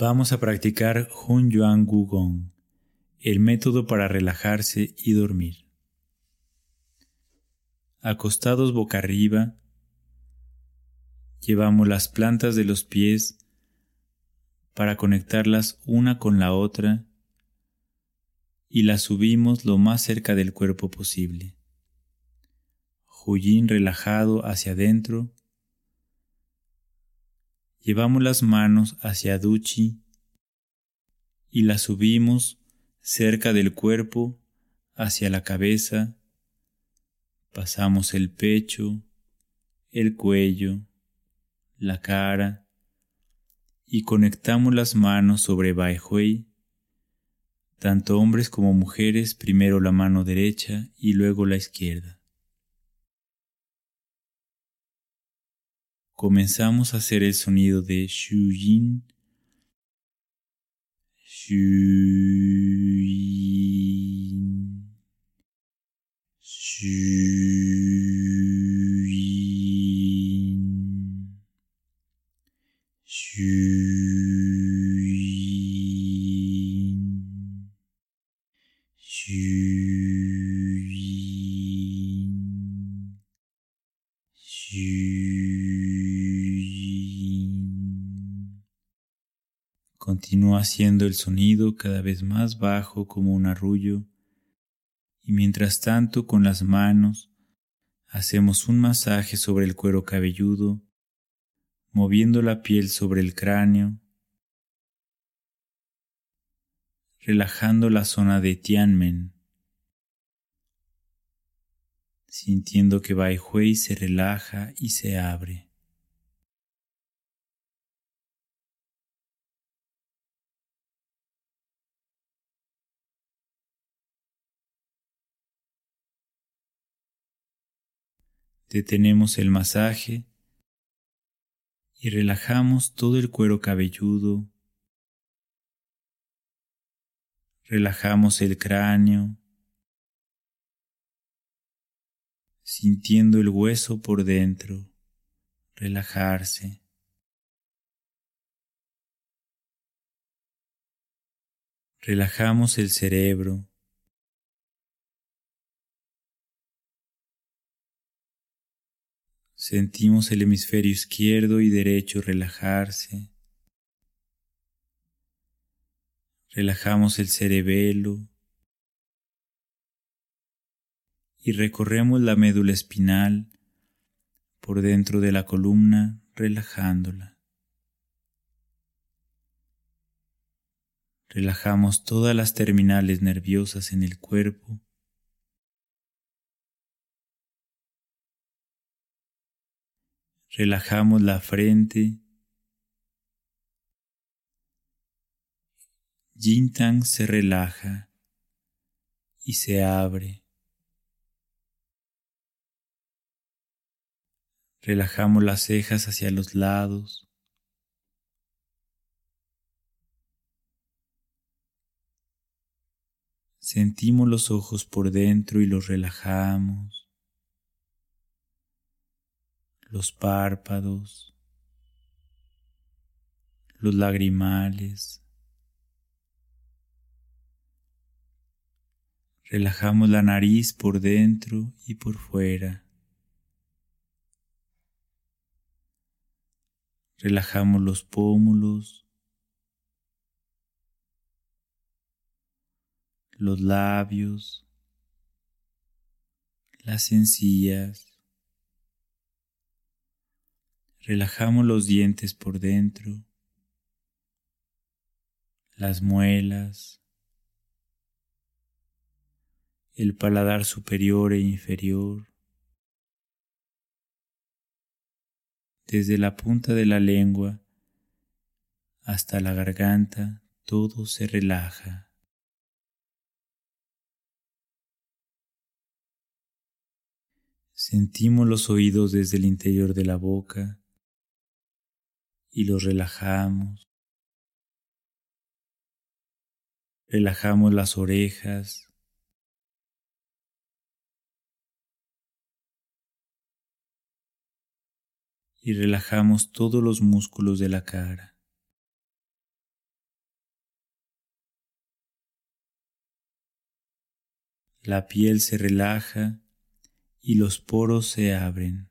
Vamos a practicar Hun Yuan Gong, el método para relajarse y dormir. Acostados boca arriba, llevamos las plantas de los pies para conectarlas una con la otra y las subimos lo más cerca del cuerpo posible. Huyin relajado hacia adentro Llevamos las manos hacia Duchi y las subimos cerca del cuerpo hacia la cabeza. Pasamos el pecho, el cuello, la cara y conectamos las manos sobre Baihui, tanto hombres como mujeres, primero la mano derecha y luego la izquierda. Comenzamos a hacer el sonido de Shuyin. Continúa haciendo el sonido cada vez más bajo como un arrullo y mientras tanto con las manos hacemos un masaje sobre el cuero cabelludo, moviendo la piel sobre el cráneo, relajando la zona de Tianmen, sintiendo que Bai Hui se relaja y se abre. Detenemos el masaje y relajamos todo el cuero cabelludo. Relajamos el cráneo, sintiendo el hueso por dentro, relajarse. Relajamos el cerebro, Sentimos el hemisferio izquierdo y derecho relajarse. Relajamos el cerebelo y recorremos la médula espinal por dentro de la columna relajándola. Relajamos todas las terminales nerviosas en el cuerpo Relajamos la frente. Jintang se relaja y se abre. Relajamos las cejas hacia los lados. Sentimos los ojos por dentro y los relajamos los párpados, los lagrimales. Relajamos la nariz por dentro y por fuera. Relajamos los pómulos, los labios, las encías, Relajamos los dientes por dentro, las muelas, el paladar superior e inferior. Desde la punta de la lengua hasta la garganta, todo se relaja. Sentimos los oídos desde el interior de la boca y los relajamos. Relajamos las orejas. Y relajamos todos los músculos de la cara. La piel se relaja y los poros se abren.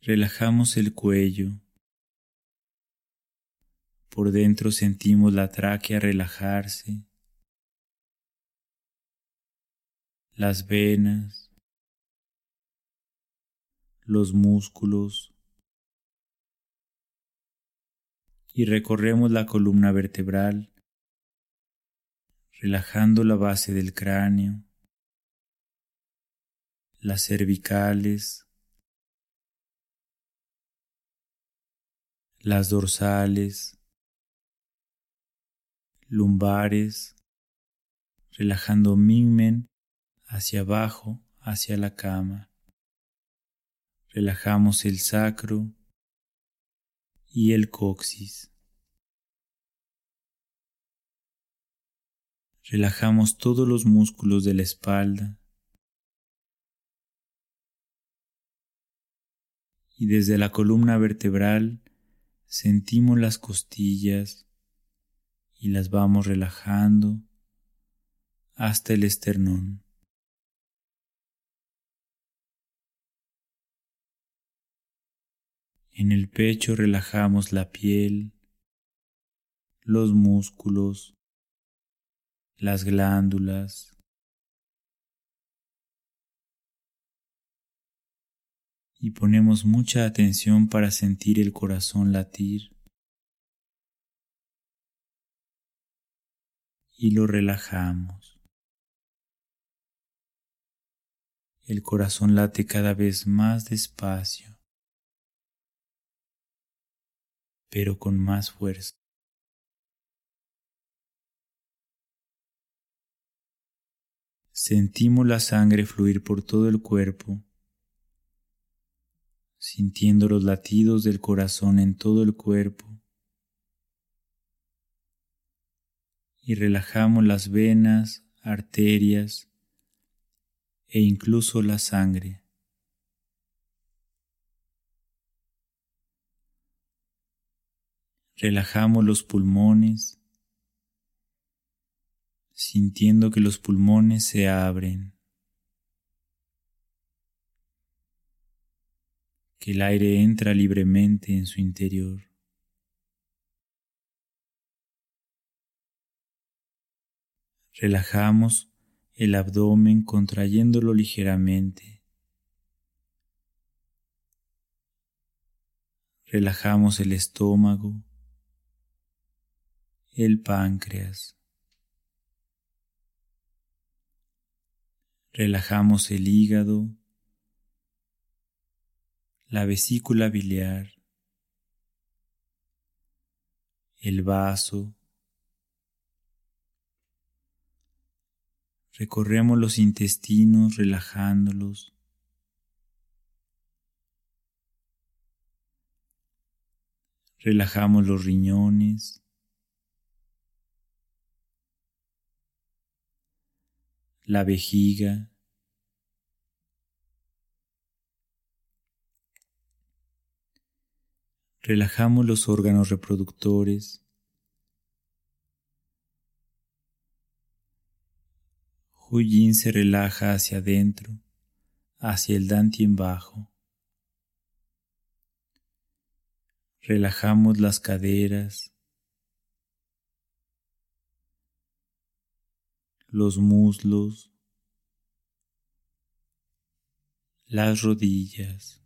Relajamos el cuello. Por dentro sentimos la tráquea relajarse, las venas, los músculos. Y recorremos la columna vertebral, relajando la base del cráneo, las cervicales, las dorsales, lumbares, relajando Mingmen hacia abajo, hacia la cama. Relajamos el sacro y el coxis. Relajamos todos los músculos de la espalda. Y desde la columna vertebral sentimos las costillas y las vamos relajando hasta el esternón. En el pecho relajamos la piel, los músculos, las glándulas, y ponemos mucha atención para sentir el corazón latir y lo relajamos. El corazón late cada vez más despacio, pero con más fuerza. Sentimos la sangre fluir por todo el cuerpo sintiendo los latidos del corazón en todo el cuerpo. Y relajamos las venas, arterias e incluso la sangre. Relajamos los pulmones, sintiendo que los pulmones se abren. Que el aire entra libremente en su interior. Relajamos el abdomen contrayéndolo ligeramente. Relajamos el estómago, el páncreas. Relajamos el hígado, la vesícula biliar, el vaso. Recorremos los intestinos relajándolos. Relajamos los riñones. La vejiga. Relajamos los órganos reproductores. Huyin se relaja hacia adentro, hacia el dantien bajo. Relajamos las caderas, los muslos, las rodillas.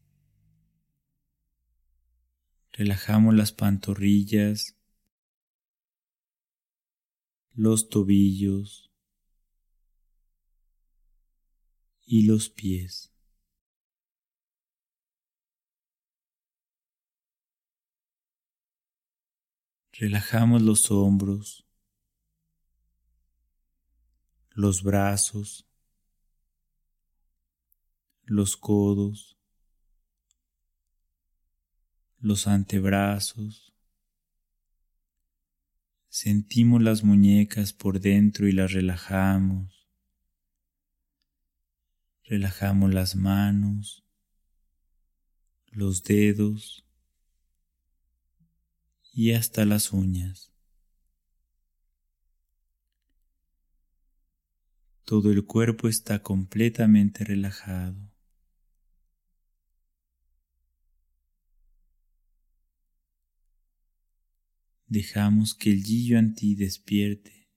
Relajamos las pantorrillas, los tobillos y los pies. Relajamos los hombros, los brazos, los codos, los antebrazos. Sentimos las muñecas por dentro y las relajamos. Relajamos las manos, los dedos y hasta las uñas. Todo el cuerpo está completamente relajado. Dejamos que el en ti despierte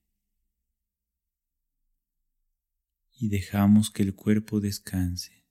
y dejamos que el cuerpo descanse.